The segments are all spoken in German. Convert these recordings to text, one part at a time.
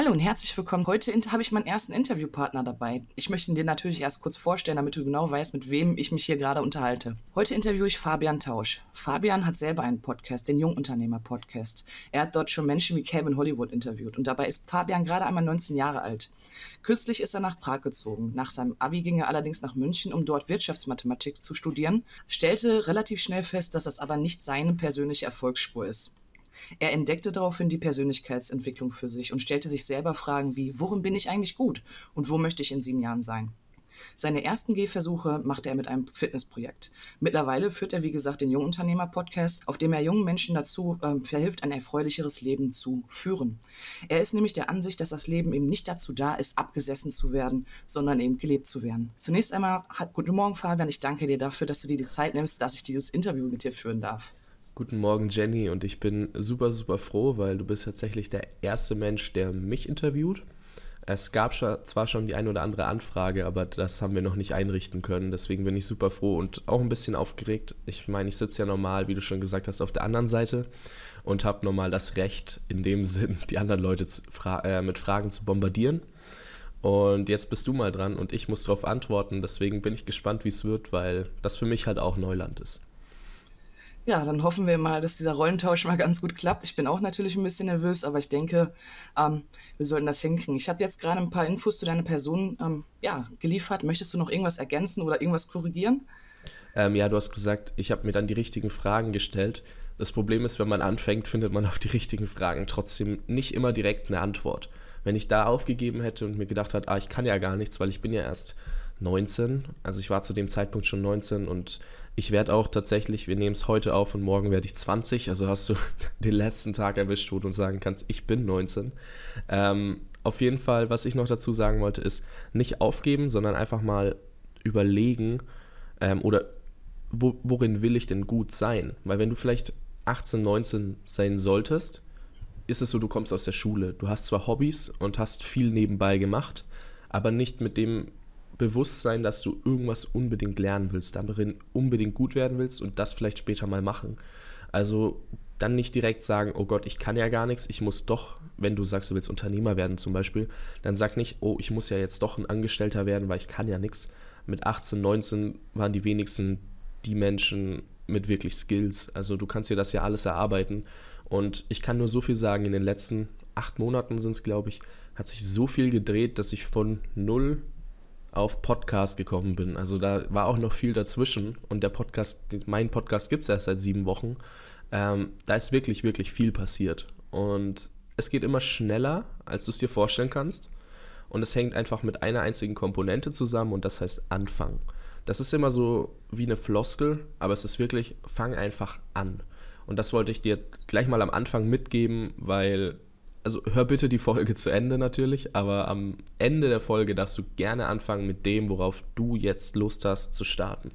Hallo und herzlich willkommen. Heute habe ich meinen ersten Interviewpartner dabei. Ich möchte ihn dir natürlich erst kurz vorstellen, damit du genau weißt, mit wem ich mich hier gerade unterhalte. Heute interviewe ich Fabian Tausch. Fabian hat selber einen Podcast, den Jungunternehmer-Podcast. Er hat dort schon Menschen wie Kevin Hollywood interviewt und dabei ist Fabian gerade einmal 19 Jahre alt. Kürzlich ist er nach Prag gezogen. Nach seinem Abi ging er allerdings nach München, um dort Wirtschaftsmathematik zu studieren, stellte relativ schnell fest, dass das aber nicht seine persönliche Erfolgsspur ist. Er entdeckte daraufhin die Persönlichkeitsentwicklung für sich und stellte sich selber Fragen wie, worin bin ich eigentlich gut und wo möchte ich in sieben Jahren sein? Seine ersten Gehversuche machte er mit einem Fitnessprojekt. Mittlerweile führt er, wie gesagt, den Jungunternehmer-Podcast, auf dem er jungen Menschen dazu äh, verhilft, ein erfreulicheres Leben zu führen. Er ist nämlich der Ansicht, dass das Leben eben nicht dazu da ist, abgesessen zu werden, sondern eben gelebt zu werden. Zunächst einmal, guten Morgen, Fabian. Ich danke dir dafür, dass du dir die Zeit nimmst, dass ich dieses Interview mit dir führen darf. Guten Morgen, Jenny, und ich bin super, super froh, weil du bist tatsächlich der erste Mensch, der mich interviewt. Es gab zwar schon die eine oder andere Anfrage, aber das haben wir noch nicht einrichten können. Deswegen bin ich super froh und auch ein bisschen aufgeregt. Ich meine, ich sitze ja normal, wie du schon gesagt hast, auf der anderen Seite und habe normal das Recht, in dem Sinn, die anderen Leute fra äh, mit Fragen zu bombardieren. Und jetzt bist du mal dran und ich muss darauf antworten. Deswegen bin ich gespannt, wie es wird, weil das für mich halt auch Neuland ist. Ja, dann hoffen wir mal, dass dieser Rollentausch mal ganz gut klappt. Ich bin auch natürlich ein bisschen nervös, aber ich denke, ähm, wir sollten das hinkriegen. Ich habe jetzt gerade ein paar Infos zu deiner Person ähm, ja, geliefert. Möchtest du noch irgendwas ergänzen oder irgendwas korrigieren? Ähm, ja, du hast gesagt, ich habe mir dann die richtigen Fragen gestellt. Das Problem ist, wenn man anfängt, findet man auf die richtigen Fragen trotzdem nicht immer direkt eine Antwort. Wenn ich da aufgegeben hätte und mir gedacht hätte, ah, ich kann ja gar nichts, weil ich bin ja erst 19, also ich war zu dem Zeitpunkt schon 19 und ich werde auch tatsächlich, wir nehmen es heute auf und morgen werde ich 20, also hast du den letzten Tag erwischt, wo du sagen kannst, ich bin 19. Ähm, auf jeden Fall, was ich noch dazu sagen wollte, ist nicht aufgeben, sondern einfach mal überlegen ähm, oder wo, worin will ich denn gut sein? Weil wenn du vielleicht 18, 19 sein solltest, ist es so, du kommst aus der Schule. Du hast zwar Hobbys und hast viel nebenbei gemacht, aber nicht mit dem Bewusstsein, dass du irgendwas unbedingt lernen willst, darin unbedingt gut werden willst und das vielleicht später mal machen. Also dann nicht direkt sagen, oh Gott, ich kann ja gar nichts, ich muss doch, wenn du sagst, du willst Unternehmer werden zum Beispiel, dann sag nicht, oh, ich muss ja jetzt doch ein Angestellter werden, weil ich kann ja nichts. Mit 18, 19 waren die wenigsten die Menschen mit wirklich Skills. Also du kannst dir das ja alles erarbeiten. Und ich kann nur so viel sagen, in den letzten acht Monaten sind es, glaube ich, hat sich so viel gedreht, dass ich von null auf Podcast gekommen bin. Also da war auch noch viel dazwischen und der Podcast, mein Podcast gibt es erst seit sieben Wochen. Ähm, da ist wirklich, wirklich viel passiert. Und es geht immer schneller, als du es dir vorstellen kannst. Und es hängt einfach mit einer einzigen Komponente zusammen und das heißt Anfang. Das ist immer so wie eine Floskel, aber es ist wirklich, fang einfach an. Und das wollte ich dir gleich mal am Anfang mitgeben, weil also hör bitte die Folge zu Ende natürlich, aber am Ende der Folge darfst du gerne anfangen mit dem, worauf du jetzt Lust hast zu starten.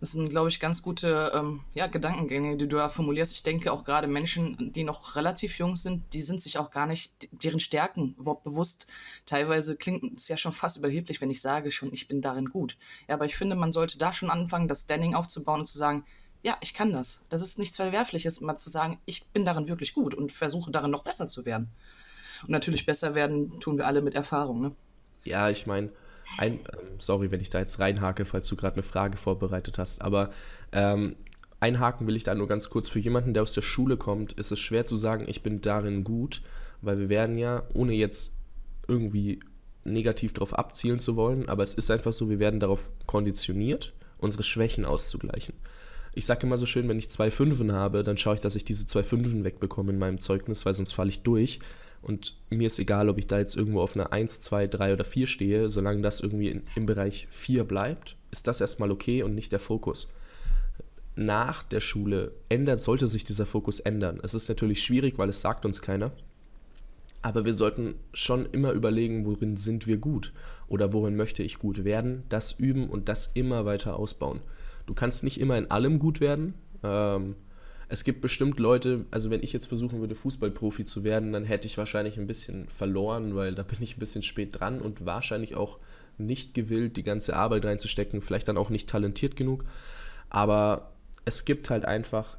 Das sind, glaube ich, ganz gute ähm, ja, Gedankengänge, die du da formulierst. Ich denke auch gerade Menschen, die noch relativ jung sind, die sind sich auch gar nicht deren Stärken überhaupt bewusst. Teilweise klingt es ja schon fast überheblich, wenn ich sage schon, ich bin darin gut. Ja, aber ich finde, man sollte da schon anfangen, das Standing aufzubauen und zu sagen, ja, ich kann das. Das ist nichts Verwerfliches, mal zu sagen, ich bin darin wirklich gut und versuche darin noch besser zu werden. Und natürlich besser werden tun wir alle mit Erfahrung, ne? Ja, ich meine, ein, ähm, sorry, wenn ich da jetzt reinhake, falls du gerade eine Frage vorbereitet hast, aber ähm, einhaken will ich da nur ganz kurz. Für jemanden, der aus der Schule kommt, ist es schwer zu sagen, ich bin darin gut, weil wir werden ja, ohne jetzt irgendwie negativ darauf abzielen zu wollen, aber es ist einfach so, wir werden darauf konditioniert, unsere Schwächen auszugleichen ich sage immer so schön, wenn ich zwei Fünfen habe, dann schaue ich, dass ich diese zwei Fünfen wegbekomme in meinem Zeugnis, weil sonst falle ich durch. Und mir ist egal, ob ich da jetzt irgendwo auf einer 1, 2, 3 oder 4 stehe, solange das irgendwie in, im Bereich 4 bleibt, ist das erstmal okay und nicht der Fokus. Nach der Schule ändert, sollte sich dieser Fokus ändern. Es ist natürlich schwierig, weil es sagt uns keiner. Aber wir sollten schon immer überlegen, worin sind wir gut oder worin möchte ich gut werden, das üben und das immer weiter ausbauen. Du kannst nicht immer in allem gut werden. Ähm, es gibt bestimmt Leute, also wenn ich jetzt versuchen würde, Fußballprofi zu werden, dann hätte ich wahrscheinlich ein bisschen verloren, weil da bin ich ein bisschen spät dran und wahrscheinlich auch nicht gewillt, die ganze Arbeit reinzustecken, vielleicht dann auch nicht talentiert genug. Aber es gibt halt einfach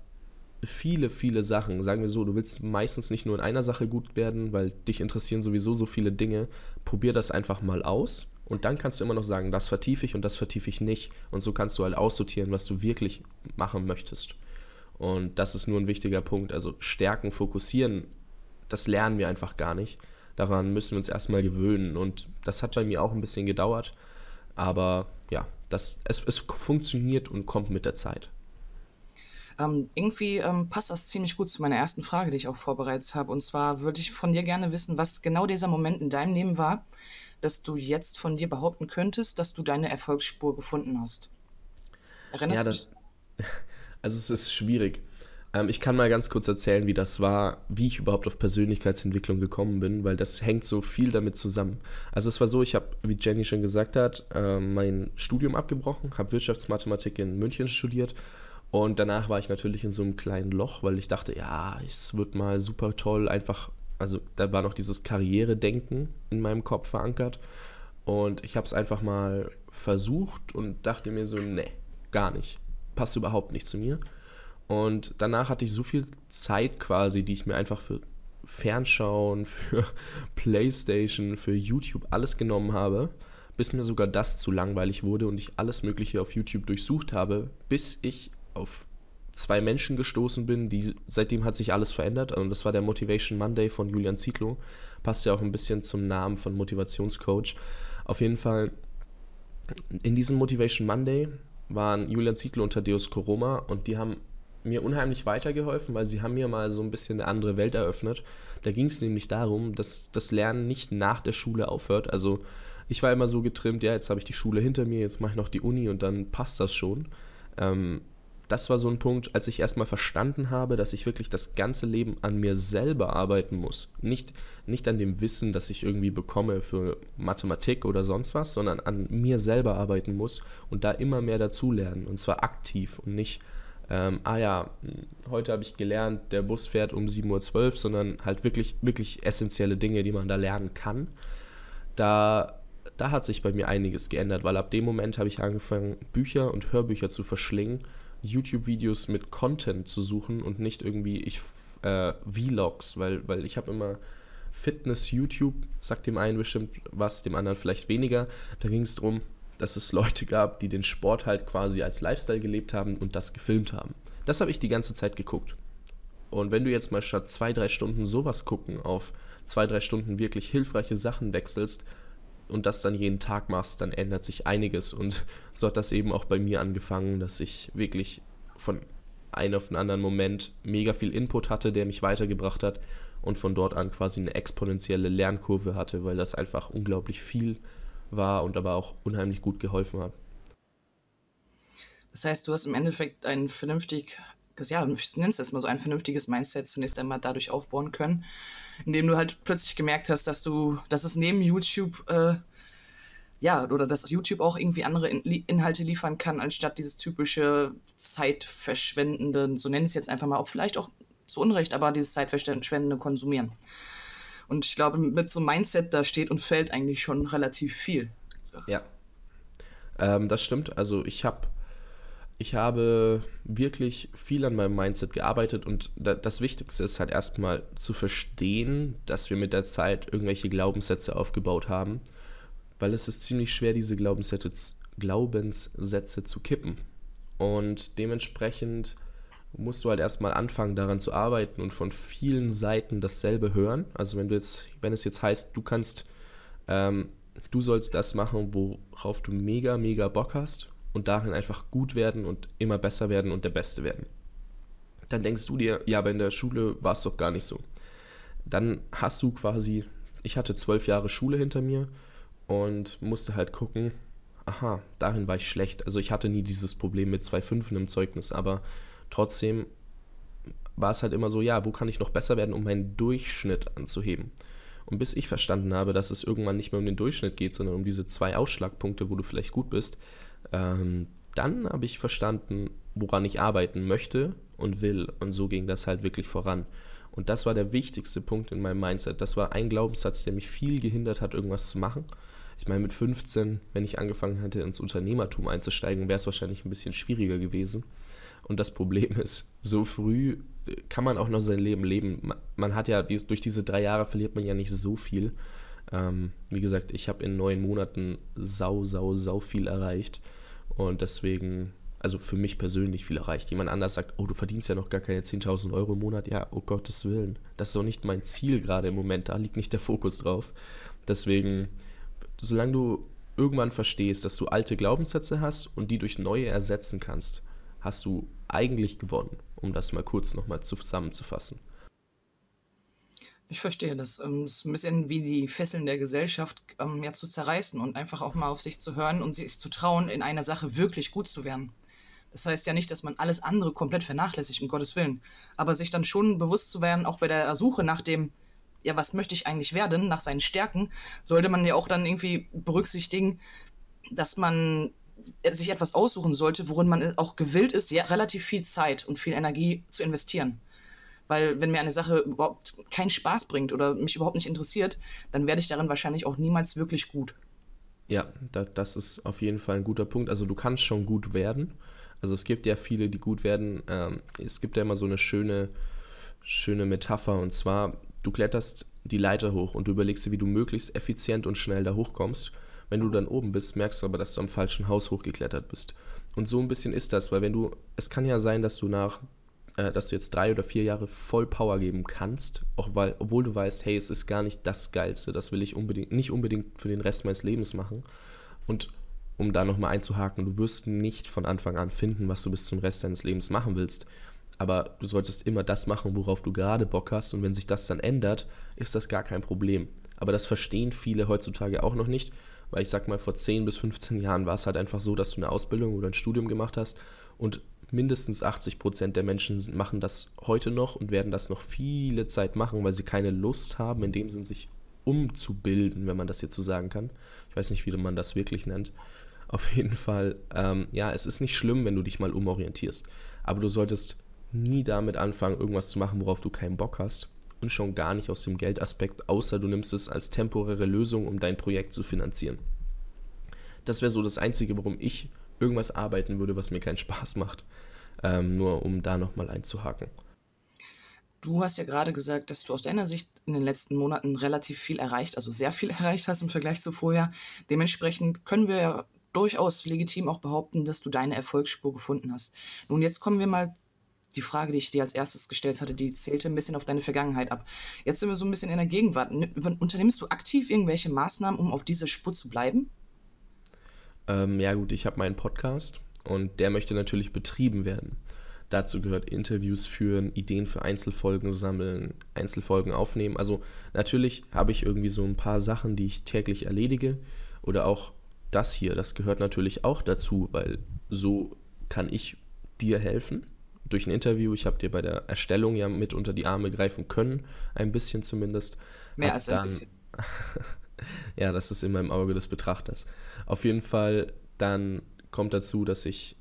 viele, viele Sachen. Sagen wir so, du willst meistens nicht nur in einer Sache gut werden, weil dich interessieren sowieso so viele Dinge. Probier das einfach mal aus und dann kannst du immer noch sagen, das vertiefe ich und das vertiefe ich nicht. Und so kannst du halt aussortieren, was du wirklich machen möchtest. Und das ist nur ein wichtiger Punkt. Also Stärken, fokussieren, das lernen wir einfach gar nicht. Daran müssen wir uns erstmal gewöhnen. Und das hat bei mir auch ein bisschen gedauert. Aber ja, das, es, es funktioniert und kommt mit der Zeit. Ähm, irgendwie ähm, passt das ziemlich gut zu meiner ersten Frage, die ich auch vorbereitet habe. Und zwar würde ich von dir gerne wissen, was genau dieser Moment in deinem Leben war, dass du jetzt von dir behaupten könntest, dass du deine Erfolgsspur gefunden hast. Erinnerst ja, du dich? Also es ist schwierig. Ähm, ich kann mal ganz kurz erzählen, wie das war, wie ich überhaupt auf Persönlichkeitsentwicklung gekommen bin, weil das hängt so viel damit zusammen. Also es war so, ich habe, wie Jenny schon gesagt hat, äh, mein Studium abgebrochen, habe Wirtschaftsmathematik in München studiert und danach war ich natürlich in so einem kleinen Loch, weil ich dachte, ja, es wird mal super toll, einfach, also da war noch dieses Karrieredenken in meinem Kopf verankert. Und ich habe es einfach mal versucht und dachte mir so, nee, gar nicht. Passt überhaupt nicht zu mir. Und danach hatte ich so viel Zeit quasi, die ich mir einfach für Fernschauen, für Playstation, für YouTube alles genommen habe, bis mir sogar das zu langweilig wurde und ich alles Mögliche auf YouTube durchsucht habe, bis ich auf zwei Menschen gestoßen bin, die seitdem hat sich alles verändert und das war der Motivation Monday von Julian Zietlow. Passt ja auch ein bisschen zum Namen von Motivationscoach. Auf jeden Fall in diesem Motivation Monday waren Julian Zietlow und Thaddeus Koroma und die haben mir unheimlich weitergeholfen, weil sie haben mir mal so ein bisschen eine andere Welt eröffnet. Da ging es nämlich darum, dass das Lernen nicht nach der Schule aufhört. Also ich war immer so getrimmt, ja, jetzt habe ich die Schule hinter mir, jetzt mache ich noch die Uni und dann passt das schon. Ähm, das war so ein Punkt, als ich erstmal verstanden habe, dass ich wirklich das ganze Leben an mir selber arbeiten muss. Nicht, nicht an dem Wissen, das ich irgendwie bekomme für Mathematik oder sonst was, sondern an mir selber arbeiten muss und da immer mehr dazulernen. Und zwar aktiv und nicht, ähm, ah ja, heute habe ich gelernt, der Bus fährt um 7.12 Uhr, sondern halt wirklich, wirklich essentielle Dinge, die man da lernen kann. Da da hat sich bei mir einiges geändert, weil ab dem Moment habe ich angefangen, Bücher und Hörbücher zu verschlingen YouTube-Videos mit Content zu suchen und nicht irgendwie ich äh, Vlogs, weil, weil ich habe immer Fitness-YouTube, sagt dem einen bestimmt was, dem anderen vielleicht weniger. Da ging es darum, dass es Leute gab, die den Sport halt quasi als Lifestyle gelebt haben und das gefilmt haben. Das habe ich die ganze Zeit geguckt. Und wenn du jetzt mal statt zwei, drei Stunden sowas gucken auf zwei, drei Stunden wirklich hilfreiche Sachen wechselst, und das dann jeden Tag machst, dann ändert sich einiges. Und so hat das eben auch bei mir angefangen, dass ich wirklich von einem auf den anderen Moment mega viel Input hatte, der mich weitergebracht hat und von dort an quasi eine exponentielle Lernkurve hatte, weil das einfach unglaublich viel war und aber auch unheimlich gut geholfen hat. Das heißt, du hast im Endeffekt ein vernünftig, ja, nenne es jetzt mal so ein vernünftiges Mindset zunächst einmal dadurch aufbauen können, indem du halt plötzlich gemerkt hast, dass du, dass es neben YouTube äh, ja, oder dass YouTube auch irgendwie andere In Inhalte liefern kann, anstatt dieses typische zeitverschwendende, so nenne ich es jetzt einfach mal, auch vielleicht auch zu Unrecht, aber dieses zeitverschwendende Konsumieren. Und ich glaube, mit so einem Mindset, da steht und fällt eigentlich schon relativ viel. Ja. Ähm, das stimmt. Also ich habe ich habe wirklich viel an meinem Mindset gearbeitet und das Wichtigste ist halt erstmal zu verstehen, dass wir mit der Zeit irgendwelche Glaubenssätze aufgebaut haben, weil es ist ziemlich schwer, diese Glaubenssätze, Glaubenssätze zu kippen. Und dementsprechend musst du halt erstmal anfangen, daran zu arbeiten und von vielen Seiten dasselbe hören. Also wenn du jetzt, wenn es jetzt heißt, du kannst, ähm, du sollst das machen, worauf du mega, mega Bock hast und darin einfach gut werden und immer besser werden und der Beste werden. Dann denkst du dir, ja, aber in der Schule war es doch gar nicht so. Dann hast du quasi, ich hatte zwölf Jahre Schule hinter mir und musste halt gucken, aha, darin war ich schlecht. Also ich hatte nie dieses Problem mit zwei Fünfen im Zeugnis, aber trotzdem war es halt immer so, ja, wo kann ich noch besser werden, um meinen Durchschnitt anzuheben? Und bis ich verstanden habe, dass es irgendwann nicht mehr um den Durchschnitt geht, sondern um diese zwei Ausschlagpunkte, wo du vielleicht gut bist, ähm, dann habe ich verstanden, woran ich arbeiten möchte und will. Und so ging das halt wirklich voran. Und das war der wichtigste Punkt in meinem Mindset. Das war ein Glaubenssatz, der mich viel gehindert hat, irgendwas zu machen. Ich meine, mit 15, wenn ich angefangen hätte, ins Unternehmertum einzusteigen, wäre es wahrscheinlich ein bisschen schwieriger gewesen. Und das Problem ist, so früh kann man auch noch sein Leben leben. Man, hat ja, durch diese drei Jahre verliert man ja nicht so viel. Ähm, wie gesagt, ich habe in neun Monaten sau, sau, sau viel erreicht. Und deswegen, also für mich persönlich viel erreicht. Jemand anders sagt, oh, du verdienst ja noch gar keine 10.000 Euro im Monat. Ja, oh Gottes Willen. Das ist auch nicht mein Ziel gerade im Moment. Da liegt nicht der Fokus drauf. Deswegen, solange du irgendwann verstehst, dass du alte Glaubenssätze hast und die durch neue ersetzen kannst, hast du eigentlich gewonnen, um das mal kurz nochmal zusammenzufassen. Ich verstehe das. Ähm, es ist ein bisschen wie die Fesseln der Gesellschaft ähm, ja zu zerreißen und einfach auch mal auf sich zu hören und sich zu trauen, in einer Sache wirklich gut zu werden. Das heißt ja nicht, dass man alles andere komplett vernachlässigt, um Gottes Willen. Aber sich dann schon bewusst zu werden, auch bei der Suche nach dem, ja, was möchte ich eigentlich werden, nach seinen Stärken, sollte man ja auch dann irgendwie berücksichtigen, dass man sich etwas aussuchen sollte, worin man auch gewillt ist, ja, relativ viel Zeit und viel Energie zu investieren. Weil wenn mir eine Sache überhaupt keinen Spaß bringt oder mich überhaupt nicht interessiert, dann werde ich darin wahrscheinlich auch niemals wirklich gut. Ja, da, das ist auf jeden Fall ein guter Punkt. Also du kannst schon gut werden. Also es gibt ja viele, die gut werden. Ähm, es gibt ja immer so eine schöne, schöne Metapher und zwar, du kletterst die Leiter hoch und du überlegst dir, wie du möglichst effizient und schnell da hochkommst. Wenn du dann oben bist, merkst du aber, dass du am falschen Haus hochgeklettert bist. Und so ein bisschen ist das, weil wenn du, es kann ja sein, dass du nach, äh, dass du jetzt drei oder vier Jahre voll Power geben kannst, auch weil, obwohl du weißt, hey, es ist gar nicht das Geilste, das will ich unbedingt, nicht unbedingt für den Rest meines Lebens machen. Und um da nochmal einzuhaken, du wirst nicht von Anfang an finden, was du bis zum Rest deines Lebens machen willst. Aber du solltest immer das machen, worauf du gerade Bock hast. Und wenn sich das dann ändert, ist das gar kein Problem. Aber das verstehen viele heutzutage auch noch nicht, weil ich sag mal, vor 10 bis 15 Jahren war es halt einfach so, dass du eine Ausbildung oder ein Studium gemacht hast und mindestens 80 Prozent der Menschen machen das heute noch und werden das noch viele Zeit machen, weil sie keine Lust haben, in dem Sinn sich umzubilden, wenn man das jetzt so sagen kann. Ich weiß nicht, wie man das wirklich nennt. Auf jeden Fall, ähm, ja, es ist nicht schlimm, wenn du dich mal umorientierst. Aber du solltest nie damit anfangen, irgendwas zu machen, worauf du keinen Bock hast. Und schon gar nicht aus dem Geldaspekt, außer du nimmst es als temporäre Lösung, um dein Projekt zu finanzieren. Das wäre so das Einzige, warum ich irgendwas arbeiten würde, was mir keinen Spaß macht. Ähm, nur um da nochmal einzuhaken. Du hast ja gerade gesagt, dass du aus deiner Sicht in den letzten Monaten relativ viel erreicht, also sehr viel erreicht hast im Vergleich zu vorher. Dementsprechend können wir ja durchaus legitim auch behaupten, dass du deine Erfolgsspur gefunden hast. Nun, jetzt kommen wir mal die Frage, die ich dir als erstes gestellt hatte, die zählte ein bisschen auf deine Vergangenheit ab. Jetzt sind wir so ein bisschen in der Gegenwart. Unternimmst du aktiv irgendwelche Maßnahmen, um auf dieser Spur zu bleiben? Ähm, ja gut, ich habe meinen Podcast und der möchte natürlich betrieben werden. Dazu gehört Interviews führen, Ideen für Einzelfolgen sammeln, Einzelfolgen aufnehmen. Also natürlich habe ich irgendwie so ein paar Sachen, die ich täglich erledige. Oder auch das hier, das gehört natürlich auch dazu, weil so kann ich dir helfen durch ein Interview. Ich habe dir bei der Erstellung ja mit unter die Arme greifen können, ein bisschen zumindest. Mehr als ein dann, bisschen. ja, das ist immer im Auge des Betrachters. Auf jeden Fall, dann kommt dazu, dass ich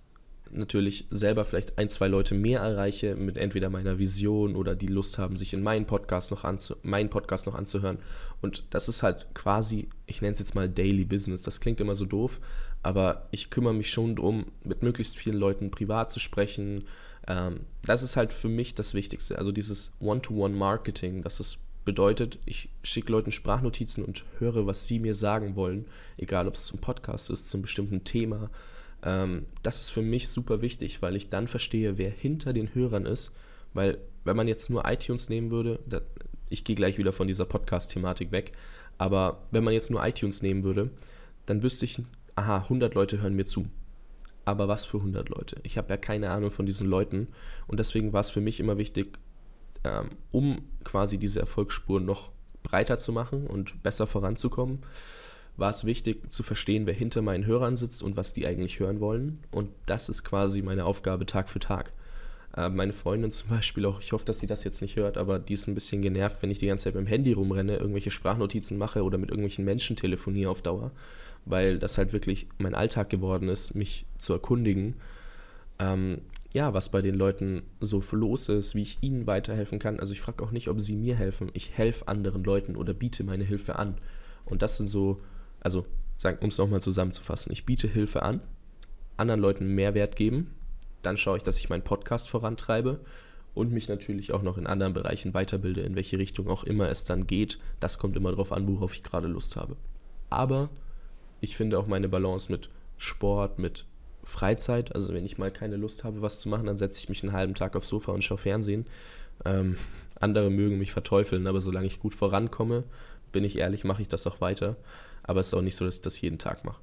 natürlich selber vielleicht ein, zwei Leute mehr erreiche mit entweder meiner Vision oder die Lust haben, sich in meinen Podcast noch, anzu meinen Podcast noch anzuhören. Und das ist halt quasi, ich nenne es jetzt mal Daily Business. Das klingt immer so doof, aber ich kümmere mich schon darum, mit möglichst vielen Leuten privat zu sprechen, ähm, das ist halt für mich das Wichtigste. Also dieses One-to-One-Marketing, das ist bedeutet, ich schicke Leuten Sprachnotizen und höre, was sie mir sagen wollen, egal ob es zum Podcast ist, zum bestimmten Thema. Ähm, das ist für mich super wichtig, weil ich dann verstehe, wer hinter den Hörern ist. Weil wenn man jetzt nur iTunes nehmen würde, da, ich gehe gleich wieder von dieser Podcast-Thematik weg, aber wenn man jetzt nur iTunes nehmen würde, dann wüsste ich, aha, 100 Leute hören mir zu aber was für 100 Leute? Ich habe ja keine Ahnung von diesen Leuten und deswegen war es für mich immer wichtig, ähm, um quasi diese Erfolgsspur noch breiter zu machen und besser voranzukommen, war es wichtig zu verstehen, wer hinter meinen Hörern sitzt und was die eigentlich hören wollen. Und das ist quasi meine Aufgabe Tag für Tag. Äh, meine Freundin zum Beispiel auch, ich hoffe, dass sie das jetzt nicht hört, aber die ist ein bisschen genervt, wenn ich die ganze Zeit mit dem Handy rumrenne, irgendwelche Sprachnotizen mache oder mit irgendwelchen Menschen telefoniere auf Dauer weil das halt wirklich mein Alltag geworden ist, mich zu erkundigen, ähm, ja, was bei den Leuten so los ist, wie ich ihnen weiterhelfen kann. Also ich frage auch nicht, ob sie mir helfen. Ich helfe anderen Leuten oder biete meine Hilfe an. Und das sind so, also um es nochmal zusammenzufassen, ich biete Hilfe an, anderen Leuten Mehrwert geben, dann schaue ich, dass ich meinen Podcast vorantreibe und mich natürlich auch noch in anderen Bereichen weiterbilde, in welche Richtung auch immer es dann geht. Das kommt immer darauf an, worauf ich gerade Lust habe. Aber ich finde auch meine Balance mit Sport, mit Freizeit, also wenn ich mal keine Lust habe, was zu machen, dann setze ich mich einen halben Tag aufs Sofa und schaue Fernsehen. Ähm, andere mögen mich verteufeln, aber solange ich gut vorankomme, bin ich ehrlich, mache ich das auch weiter. Aber es ist auch nicht so, dass ich das jeden Tag mache.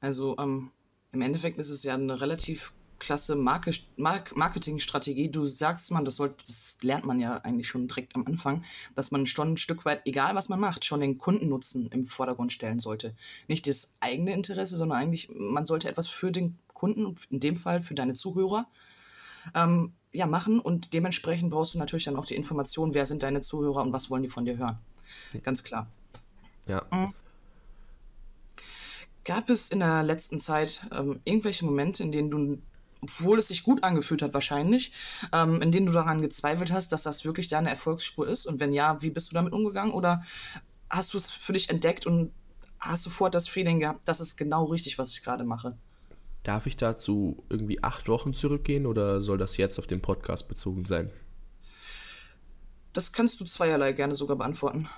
Also ähm, im Endeffekt ist es ja eine relativ klasse Marke, Mark Marketingstrategie. Du sagst man, das, soll, das lernt man ja eigentlich schon direkt am Anfang, dass man schon ein Stück weit, egal was man macht, schon den Kundennutzen im Vordergrund stellen sollte. Nicht das eigene Interesse, sondern eigentlich, man sollte etwas für den Kunden, in dem Fall für deine Zuhörer, ähm, ja, machen und dementsprechend brauchst du natürlich dann auch die Information, wer sind deine Zuhörer und was wollen die von dir hören. Ganz klar. Ja. Mhm. Gab es in der letzten Zeit ähm, irgendwelche Momente, in denen du obwohl es sich gut angefühlt hat wahrscheinlich, ähm, in denen du daran gezweifelt hast, dass das wirklich deine Erfolgsspur ist? Und wenn ja, wie bist du damit umgegangen? Oder hast du es für dich entdeckt und hast sofort das Feeling gehabt, das ist genau richtig, was ich gerade mache? Darf ich dazu irgendwie acht Wochen zurückgehen oder soll das jetzt auf den Podcast bezogen sein? Das kannst du zweierlei gerne sogar beantworten.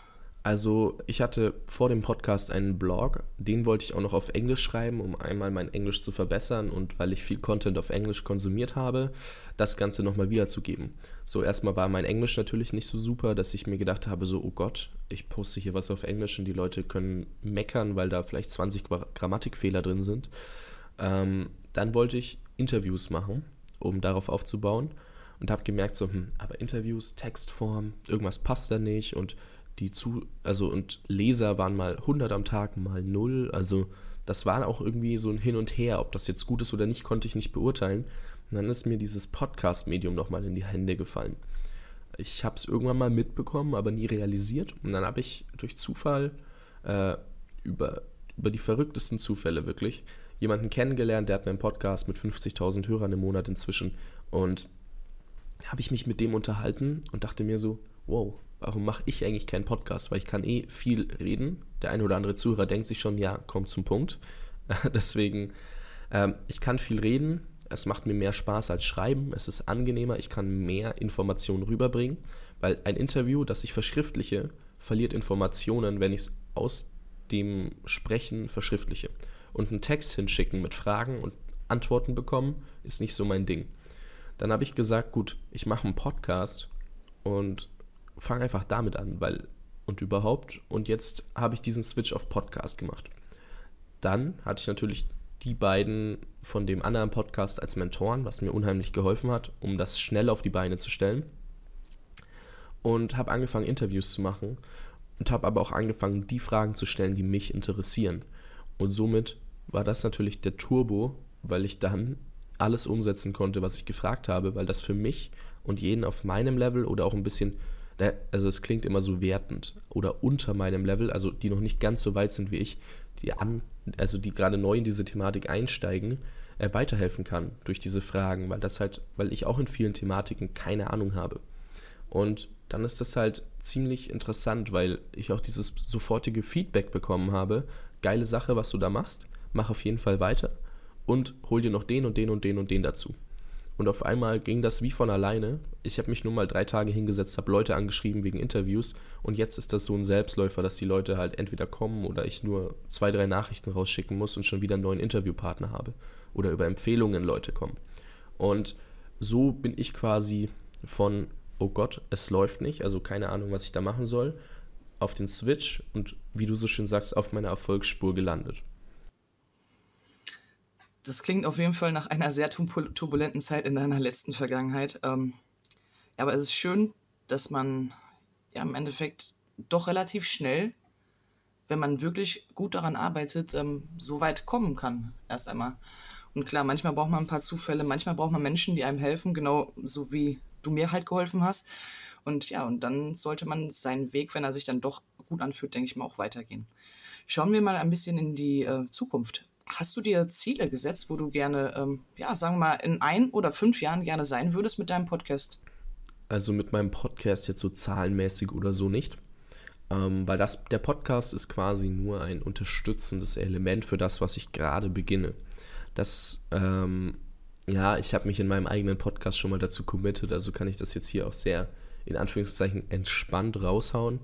Also ich hatte vor dem Podcast einen Blog, den wollte ich auch noch auf Englisch schreiben, um einmal mein Englisch zu verbessern und weil ich viel Content auf Englisch konsumiert habe, das Ganze nochmal wiederzugeben. So erstmal war mein Englisch natürlich nicht so super, dass ich mir gedacht habe, so, oh Gott, ich poste hier was auf Englisch und die Leute können meckern, weil da vielleicht 20 Grammatikfehler drin sind. Ähm, dann wollte ich Interviews machen, um darauf aufzubauen und habe gemerkt, so, hm, aber Interviews, Textform, irgendwas passt da nicht und die zu, also und Leser waren mal 100 am Tag, mal 0. Also das war auch irgendwie so ein Hin und Her. Ob das jetzt gut ist oder nicht, konnte ich nicht beurteilen. Und dann ist mir dieses Podcast-Medium nochmal in die Hände gefallen. Ich habe es irgendwann mal mitbekommen, aber nie realisiert. Und dann habe ich durch Zufall äh, über, über die verrücktesten Zufälle wirklich jemanden kennengelernt, der hat einen Podcast mit 50.000 Hörern im Monat inzwischen. Und habe ich mich mit dem unterhalten und dachte mir so, wow, warum mache ich eigentlich keinen Podcast? Weil ich kann eh viel reden. Der eine oder andere Zuhörer denkt sich schon, ja, kommt zum Punkt. Deswegen, ähm, ich kann viel reden. Es macht mir mehr Spaß als Schreiben. Es ist angenehmer. Ich kann mehr Informationen rüberbringen. Weil ein Interview, das ich verschriftliche, verliert Informationen, wenn ich es aus dem Sprechen verschriftliche. Und einen Text hinschicken mit Fragen und Antworten bekommen, ist nicht so mein Ding. Dann habe ich gesagt, gut, ich mache einen Podcast und fange einfach damit an, weil und überhaupt. Und jetzt habe ich diesen Switch auf Podcast gemacht. Dann hatte ich natürlich die beiden von dem anderen Podcast als Mentoren, was mir unheimlich geholfen hat, um das schnell auf die Beine zu stellen. Und habe angefangen, Interviews zu machen und habe aber auch angefangen, die Fragen zu stellen, die mich interessieren. Und somit war das natürlich der Turbo, weil ich dann alles umsetzen konnte, was ich gefragt habe, weil das für mich und jeden auf meinem Level oder auch ein bisschen also es klingt immer so wertend oder unter meinem Level, also die noch nicht ganz so weit sind wie ich, die an, also die gerade neu in diese Thematik einsteigen, äh, weiterhelfen kann durch diese Fragen, weil das halt, weil ich auch in vielen Thematiken keine Ahnung habe. Und dann ist das halt ziemlich interessant, weil ich auch dieses sofortige Feedback bekommen habe. Geile Sache, was du da machst, mach auf jeden Fall weiter und hol dir noch den und den und den und den dazu. Und auf einmal ging das wie von alleine. Ich habe mich nur mal drei Tage hingesetzt, habe Leute angeschrieben wegen Interviews und jetzt ist das so ein Selbstläufer, dass die Leute halt entweder kommen oder ich nur zwei, drei Nachrichten rausschicken muss und schon wieder einen neuen Interviewpartner habe. Oder über Empfehlungen Leute kommen. Und so bin ich quasi von, oh Gott, es läuft nicht, also keine Ahnung, was ich da machen soll, auf den Switch und wie du so schön sagst, auf meiner Erfolgsspur gelandet das klingt auf jeden Fall nach einer sehr turbulenten Zeit in deiner letzten Vergangenheit. Ähm, aber es ist schön, dass man ja im Endeffekt doch relativ schnell, wenn man wirklich gut daran arbeitet, ähm, so weit kommen kann, erst einmal. Und klar, manchmal braucht man ein paar Zufälle, manchmal braucht man Menschen, die einem helfen, genau so wie du mir halt geholfen hast. Und ja, und dann sollte man seinen Weg, wenn er sich dann doch gut anfühlt, denke ich mal, auch weitergehen. Schauen wir mal ein bisschen in die äh, Zukunft. Hast du dir Ziele gesetzt, wo du gerne, ähm, ja, sagen wir mal, in ein oder fünf Jahren gerne sein würdest mit deinem Podcast? Also mit meinem Podcast jetzt so zahlenmäßig oder so nicht. Ähm, weil das, der Podcast ist quasi nur ein unterstützendes Element für das, was ich gerade beginne. Das, ähm, ja, ich habe mich in meinem eigenen Podcast schon mal dazu committed, also kann ich das jetzt hier auch sehr in Anführungszeichen entspannt raushauen.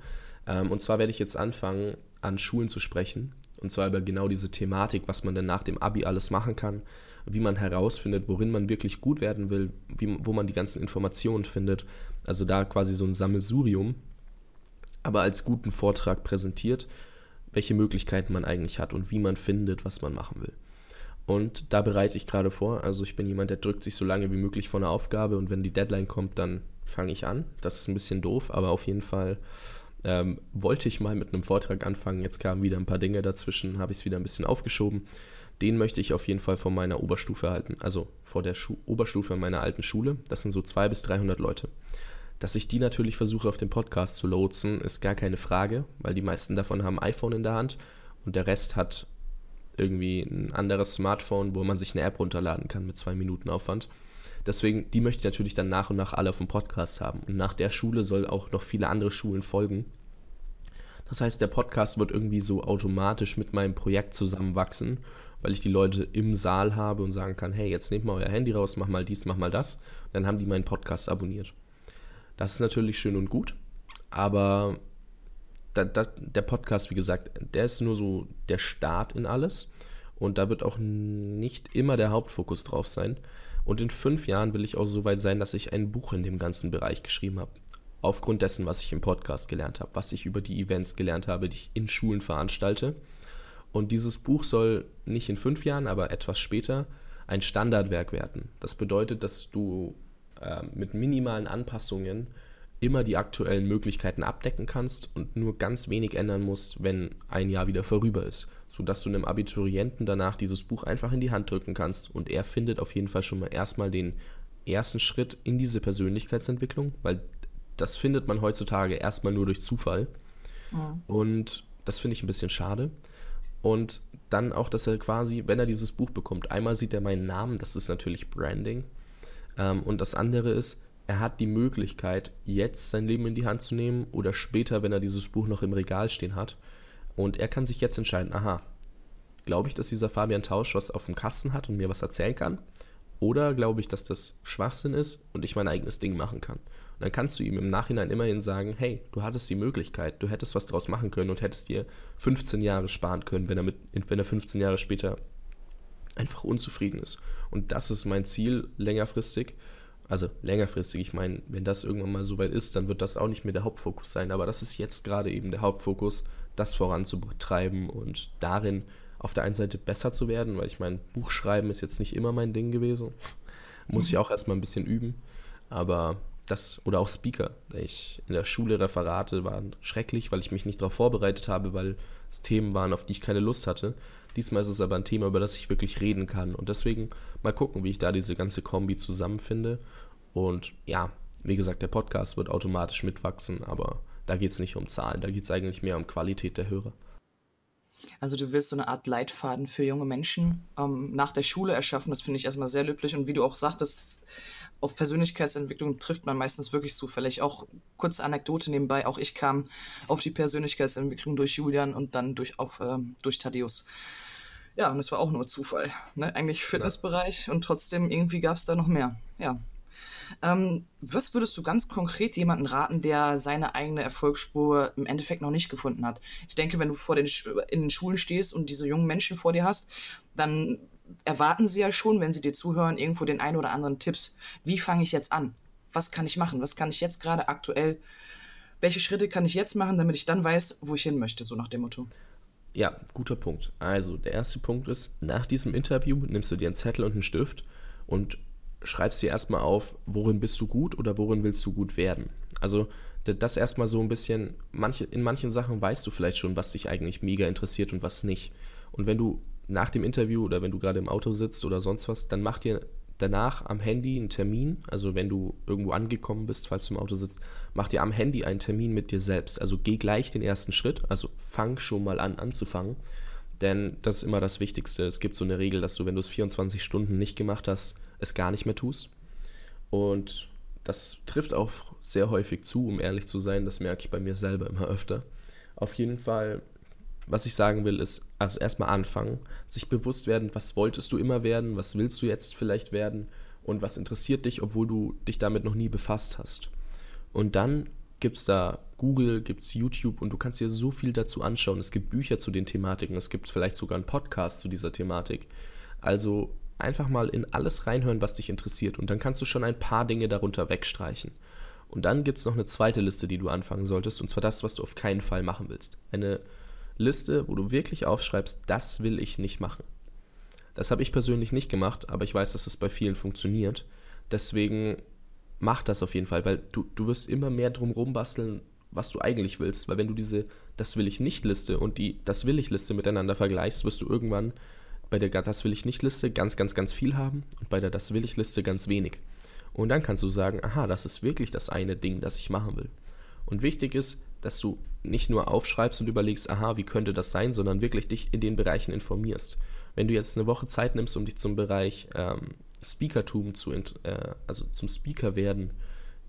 Ähm, und zwar werde ich jetzt anfangen, an Schulen zu sprechen. Und zwar über genau diese Thematik, was man denn nach dem Abi alles machen kann, wie man herausfindet, worin man wirklich gut werden will, wie, wo man die ganzen Informationen findet. Also da quasi so ein Sammelsurium, aber als guten Vortrag präsentiert, welche Möglichkeiten man eigentlich hat und wie man findet, was man machen will. Und da bereite ich gerade vor. Also ich bin jemand, der drückt sich so lange wie möglich vor eine Aufgabe und wenn die Deadline kommt, dann fange ich an. Das ist ein bisschen doof, aber auf jeden Fall ähm, wollte ich mal mit einem Vortrag anfangen. Jetzt kamen wieder ein paar Dinge dazwischen, habe ich es wieder ein bisschen aufgeschoben. Den möchte ich auf jeden Fall von meiner Oberstufe halten, also vor der Schu Oberstufe meiner alten Schule. Das sind so 200 bis 300 Leute. Dass ich die natürlich versuche auf den Podcast zu lotsen, ist gar keine Frage, weil die meisten davon haben ein iPhone in der Hand und der Rest hat irgendwie ein anderes Smartphone, wo man sich eine App runterladen kann mit zwei Minuten Aufwand. Deswegen, die möchte ich natürlich dann nach und nach alle auf dem Podcast haben. Und nach der Schule soll auch noch viele andere Schulen folgen. Das heißt, der Podcast wird irgendwie so automatisch mit meinem Projekt zusammenwachsen, weil ich die Leute im Saal habe und sagen kann, hey, jetzt nehmt mal euer Handy raus, mach mal dies, mach mal das. Dann haben die meinen Podcast abonniert. Das ist natürlich schön und gut, aber da, da, der Podcast, wie gesagt, der ist nur so der Start in alles und da wird auch nicht immer der Hauptfokus drauf sein. Und in fünf Jahren will ich auch so weit sein, dass ich ein Buch in dem ganzen Bereich geschrieben habe. Aufgrund dessen, was ich im Podcast gelernt habe, was ich über die Events gelernt habe, die ich in Schulen veranstalte. Und dieses Buch soll nicht in fünf Jahren, aber etwas später ein Standardwerk werden. Das bedeutet, dass du äh, mit minimalen Anpassungen immer die aktuellen Möglichkeiten abdecken kannst und nur ganz wenig ändern musst, wenn ein Jahr wieder vorüber ist sodass du einem Abiturienten danach dieses Buch einfach in die Hand drücken kannst und er findet auf jeden Fall schon mal erstmal den ersten Schritt in diese Persönlichkeitsentwicklung, weil das findet man heutzutage erstmal nur durch Zufall. Ja. Und das finde ich ein bisschen schade. Und dann auch, dass er quasi, wenn er dieses Buch bekommt, einmal sieht er meinen Namen, das ist natürlich Branding. Ähm, und das andere ist, er hat die Möglichkeit, jetzt sein Leben in die Hand zu nehmen oder später, wenn er dieses Buch noch im Regal stehen hat, und er kann sich jetzt entscheiden, aha, glaube ich, dass dieser Fabian Tausch was auf dem Kasten hat und mir was erzählen kann? Oder glaube ich, dass das Schwachsinn ist und ich mein eigenes Ding machen kann? Und dann kannst du ihm im Nachhinein immerhin sagen, hey, du hattest die Möglichkeit, du hättest was draus machen können und hättest dir 15 Jahre sparen können, wenn er, mit, wenn er 15 Jahre später einfach unzufrieden ist. Und das ist mein Ziel längerfristig. Also längerfristig, ich meine, wenn das irgendwann mal so weit ist, dann wird das auch nicht mehr der Hauptfokus sein. Aber das ist jetzt gerade eben der Hauptfokus, das voranzutreiben und darin auf der einen Seite besser zu werden, weil ich mein Buchschreiben ist jetzt nicht immer mein Ding gewesen. Muss ich auch erstmal ein bisschen üben. Aber das, oder auch Speaker. Ich in der Schule Referate waren schrecklich, weil ich mich nicht darauf vorbereitet habe, weil es Themen waren, auf die ich keine Lust hatte. Diesmal ist es aber ein Thema, über das ich wirklich reden kann. Und deswegen mal gucken, wie ich da diese ganze Kombi zusammenfinde. Und ja, wie gesagt, der Podcast wird automatisch mitwachsen, aber da geht es nicht um Zahlen, da geht es eigentlich mehr um Qualität der Hörer. Also du willst so eine Art Leitfaden für junge Menschen ähm, nach der Schule erschaffen. Das finde ich erstmal sehr löblich. Und wie du auch sagtest, auf Persönlichkeitsentwicklung trifft man meistens wirklich zufällig. Auch kurze Anekdote nebenbei, auch ich kam auf die Persönlichkeitsentwicklung durch Julian und dann durch, auch, ähm, durch Thaddeus. Ja, und es war auch nur Zufall. Ne? Eigentlich Fitnessbereich und trotzdem irgendwie gab es da noch mehr. Ja, ähm, was würdest du ganz konkret jemanden raten, der seine eigene Erfolgsspur im Endeffekt noch nicht gefunden hat? Ich denke, wenn du vor den, in den Schulen stehst und diese jungen Menschen vor dir hast, dann erwarten sie ja schon, wenn sie dir zuhören, irgendwo den einen oder anderen Tipps. Wie fange ich jetzt an? Was kann ich machen? Was kann ich jetzt gerade aktuell? Welche Schritte kann ich jetzt machen, damit ich dann weiß, wo ich hin möchte, so nach dem Motto? Ja, guter Punkt. Also, der erste Punkt ist, nach diesem Interview nimmst du dir einen Zettel und einen Stift und schreibst dir erstmal auf, worin bist du gut oder worin willst du gut werden. Also das erstmal so ein bisschen, manche, in manchen Sachen weißt du vielleicht schon, was dich eigentlich mega interessiert und was nicht. Und wenn du nach dem Interview oder wenn du gerade im Auto sitzt oder sonst was, dann mach dir danach am Handy einen Termin, also wenn du irgendwo angekommen bist, falls du im Auto sitzt, mach dir am Handy einen Termin mit dir selbst. Also geh gleich den ersten Schritt, also fang schon mal an anzufangen, denn das ist immer das Wichtigste. Es gibt so eine Regel, dass du, wenn du es 24 Stunden nicht gemacht hast, es gar nicht mehr tust. Und das trifft auch sehr häufig zu, um ehrlich zu sein. Das merke ich bei mir selber immer öfter. Auf jeden Fall was ich sagen will, ist also erstmal anfangen, sich bewusst werden, was wolltest du immer werden, was willst du jetzt vielleicht werden und was interessiert dich, obwohl du dich damit noch nie befasst hast. Und dann gibt es da Google, gibt es YouTube und du kannst dir so viel dazu anschauen. Es gibt Bücher zu den Thematiken, es gibt vielleicht sogar einen Podcast zu dieser Thematik. Also einfach mal in alles reinhören, was dich interessiert und dann kannst du schon ein paar Dinge darunter wegstreichen. Und dann gibt es noch eine zweite Liste, die du anfangen solltest, und zwar das, was du auf keinen Fall machen willst. Eine Liste, wo du wirklich aufschreibst, das will ich nicht machen. Das habe ich persönlich nicht gemacht, aber ich weiß, dass es bei vielen funktioniert. Deswegen mach das auf jeden Fall, weil du, du wirst immer mehr drumherum basteln, was du eigentlich willst. Weil wenn du diese Das will ich nicht Liste und die Das will ich Liste miteinander vergleichst, wirst du irgendwann bei der Das will ich nicht Liste ganz, ganz, ganz viel haben und bei der Das will ich Liste ganz wenig. Und dann kannst du sagen, aha, das ist wirklich das eine Ding, das ich machen will. Und wichtig ist, dass du nicht nur aufschreibst und überlegst, aha, wie könnte das sein, sondern wirklich dich in den Bereichen informierst. Wenn du jetzt eine Woche Zeit nimmst, um dich zum Bereich ähm, Speakertum zu, äh, also zum Speaker werden,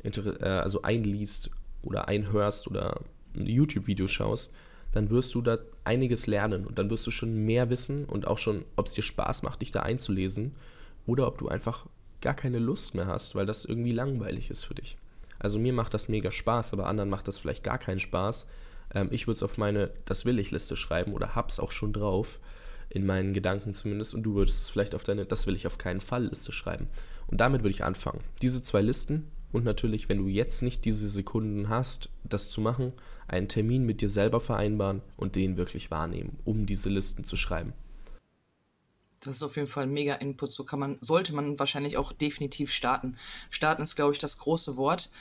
äh, also einliest oder einhörst oder ein YouTube-Video schaust, dann wirst du da einiges lernen und dann wirst du schon mehr wissen und auch schon, ob es dir Spaß macht, dich da einzulesen oder ob du einfach gar keine Lust mehr hast, weil das irgendwie langweilig ist für dich. Also mir macht das mega Spaß, aber anderen macht das vielleicht gar keinen Spaß. Ähm, ich würde es auf meine Das will ich Liste schreiben oder hab's auch schon drauf, in meinen Gedanken zumindest, und du würdest es vielleicht auf deine Das will ich auf keinen Fall Liste schreiben. Und damit würde ich anfangen. Diese zwei Listen und natürlich, wenn du jetzt nicht diese Sekunden hast, das zu machen, einen Termin mit dir selber vereinbaren und den wirklich wahrnehmen, um diese Listen zu schreiben. Das ist auf jeden Fall ein mega Input. So kann man, sollte man wahrscheinlich auch definitiv starten. Starten ist, glaube ich, das große Wort.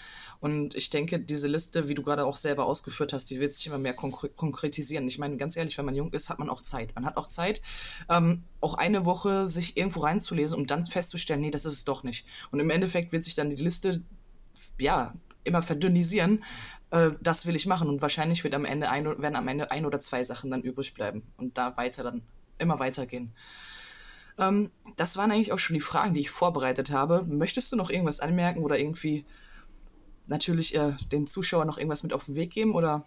Und ich denke, diese Liste, wie du gerade auch selber ausgeführt hast, die wird sich immer mehr konkre konkretisieren. Ich meine, ganz ehrlich, wenn man jung ist, hat man auch Zeit. Man hat auch Zeit, ähm, auch eine Woche sich irgendwo reinzulesen, um dann festzustellen, nee, das ist es doch nicht. Und im Endeffekt wird sich dann die Liste, ja, immer verdünnisieren. Äh, das will ich machen. Und wahrscheinlich wird am Ende ein, werden am Ende ein oder zwei Sachen dann übrig bleiben. Und da weiter dann immer weitergehen. Ähm, das waren eigentlich auch schon die Fragen, die ich vorbereitet habe. Möchtest du noch irgendwas anmerken oder irgendwie natürlich äh, den Zuschauern noch irgendwas mit auf den Weg geben oder?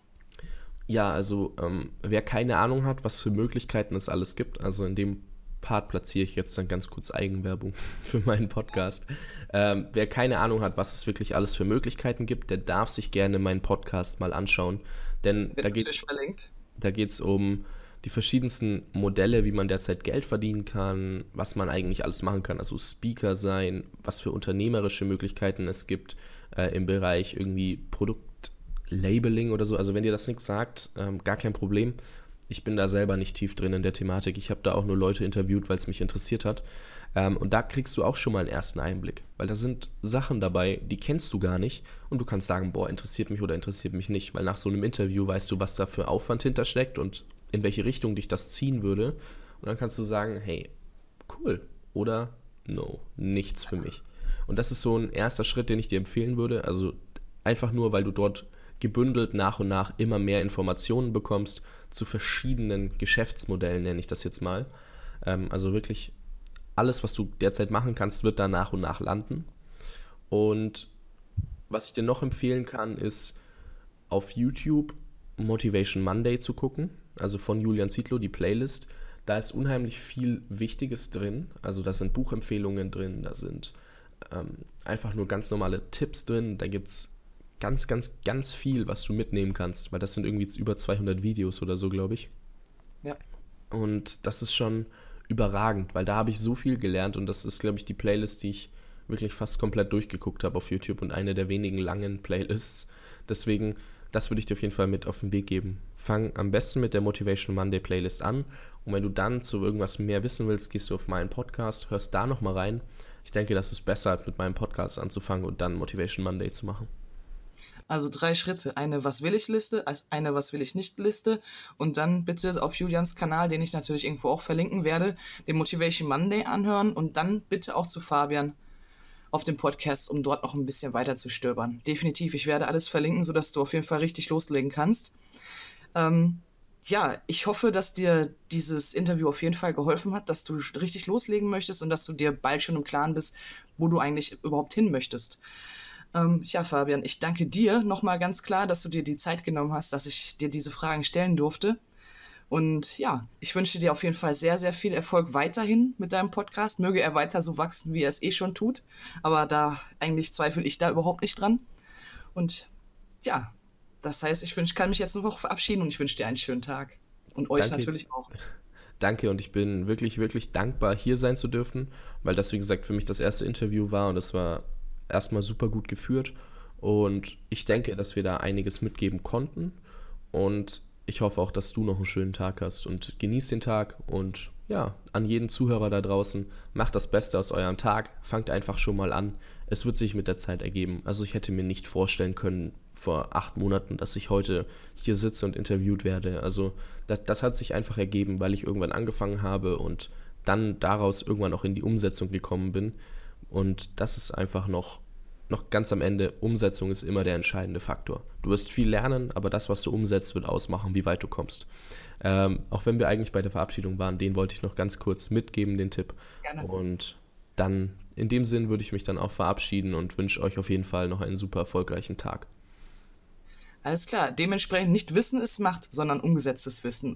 Ja, also ähm, wer keine Ahnung hat, was für Möglichkeiten es alles gibt, also in dem Part platziere ich jetzt dann ganz kurz Eigenwerbung für meinen Podcast. Ähm, wer keine Ahnung hat, was es wirklich alles für Möglichkeiten gibt, der darf sich gerne meinen Podcast mal anschauen. Denn da geht es um die verschiedensten Modelle, wie man derzeit Geld verdienen kann, was man eigentlich alles machen kann, also Speaker sein, was für unternehmerische Möglichkeiten es gibt äh, im Bereich irgendwie Produktlabeling oder so. Also wenn dir das nichts sagt, ähm, gar kein Problem. Ich bin da selber nicht tief drin in der Thematik. Ich habe da auch nur Leute interviewt, weil es mich interessiert hat. Ähm, und da kriegst du auch schon mal einen ersten Einblick, weil da sind Sachen dabei, die kennst du gar nicht und du kannst sagen, boah, interessiert mich oder interessiert mich nicht, weil nach so einem Interview weißt du, was da für Aufwand hintersteckt und in welche Richtung dich das ziehen würde. Und dann kannst du sagen, hey, cool oder no, nichts für mich. Und das ist so ein erster Schritt, den ich dir empfehlen würde. Also einfach nur, weil du dort gebündelt nach und nach immer mehr Informationen bekommst zu verschiedenen Geschäftsmodellen, nenne ich das jetzt mal. Ähm, also wirklich alles, was du derzeit machen kannst, wird da nach und nach landen. Und was ich dir noch empfehlen kann, ist auf YouTube Motivation Monday zu gucken also von Julian Zietlow, die Playlist. Da ist unheimlich viel Wichtiges drin. Also da sind Buchempfehlungen drin, da sind ähm, einfach nur ganz normale Tipps drin. Da gibt es ganz, ganz, ganz viel, was du mitnehmen kannst, weil das sind irgendwie über 200 Videos oder so, glaube ich. Ja. Und das ist schon überragend, weil da habe ich so viel gelernt und das ist, glaube ich, die Playlist, die ich wirklich fast komplett durchgeguckt habe auf YouTube und eine der wenigen langen Playlists. Deswegen das würde ich dir auf jeden Fall mit auf den Weg geben. Fang am besten mit der Motivation Monday Playlist an. Und wenn du dann zu irgendwas mehr wissen willst, gehst du auf meinen Podcast, hörst da nochmal rein. Ich denke, das ist besser, als mit meinem Podcast anzufangen und dann Motivation Monday zu machen. Also drei Schritte. Eine Was will ich Liste, eine Was will ich nicht Liste und dann bitte auf Julians Kanal, den ich natürlich irgendwo auch verlinken werde, den Motivation Monday anhören und dann bitte auch zu Fabian auf dem Podcast, um dort noch ein bisschen weiter zu stöbern. Definitiv, ich werde alles verlinken, sodass du auf jeden Fall richtig loslegen kannst. Ähm, ja, ich hoffe, dass dir dieses Interview auf jeden Fall geholfen hat, dass du richtig loslegen möchtest und dass du dir bald schon im Klaren bist, wo du eigentlich überhaupt hin möchtest. Ähm, ja, Fabian, ich danke dir nochmal ganz klar, dass du dir die Zeit genommen hast, dass ich dir diese Fragen stellen durfte. Und ja, ich wünsche dir auf jeden Fall sehr, sehr viel Erfolg weiterhin mit deinem Podcast. Möge er weiter so wachsen, wie er es eh schon tut. Aber da eigentlich zweifle ich da überhaupt nicht dran. Und ja, das heißt, ich wünsch, kann mich jetzt eine Woche verabschieden und ich wünsche dir einen schönen Tag. Und euch Danke. natürlich auch. Danke und ich bin wirklich, wirklich dankbar, hier sein zu dürfen, weil das, wie gesagt, für mich das erste Interview war und das war erstmal super gut geführt. Und ich denke, dass wir da einiges mitgeben konnten. Und ich hoffe auch, dass du noch einen schönen Tag hast und genieß den Tag und ja, an jeden Zuhörer da draußen, macht das Beste aus eurem Tag, fangt einfach schon mal an. Es wird sich mit der Zeit ergeben. Also ich hätte mir nicht vorstellen können vor acht Monaten, dass ich heute hier sitze und interviewt werde. Also das, das hat sich einfach ergeben, weil ich irgendwann angefangen habe und dann daraus irgendwann auch in die Umsetzung gekommen bin. Und das ist einfach noch noch ganz am Ende, Umsetzung ist immer der entscheidende Faktor. Du wirst viel lernen, aber das, was du umsetzt, wird ausmachen, wie weit du kommst. Ähm, auch wenn wir eigentlich bei der Verabschiedung waren, den wollte ich noch ganz kurz mitgeben, den Tipp. Gerne. Und dann, in dem Sinn, würde ich mich dann auch verabschieden und wünsche euch auf jeden Fall noch einen super erfolgreichen Tag. Alles klar. Dementsprechend nicht Wissen ist Macht, sondern umgesetztes Wissen.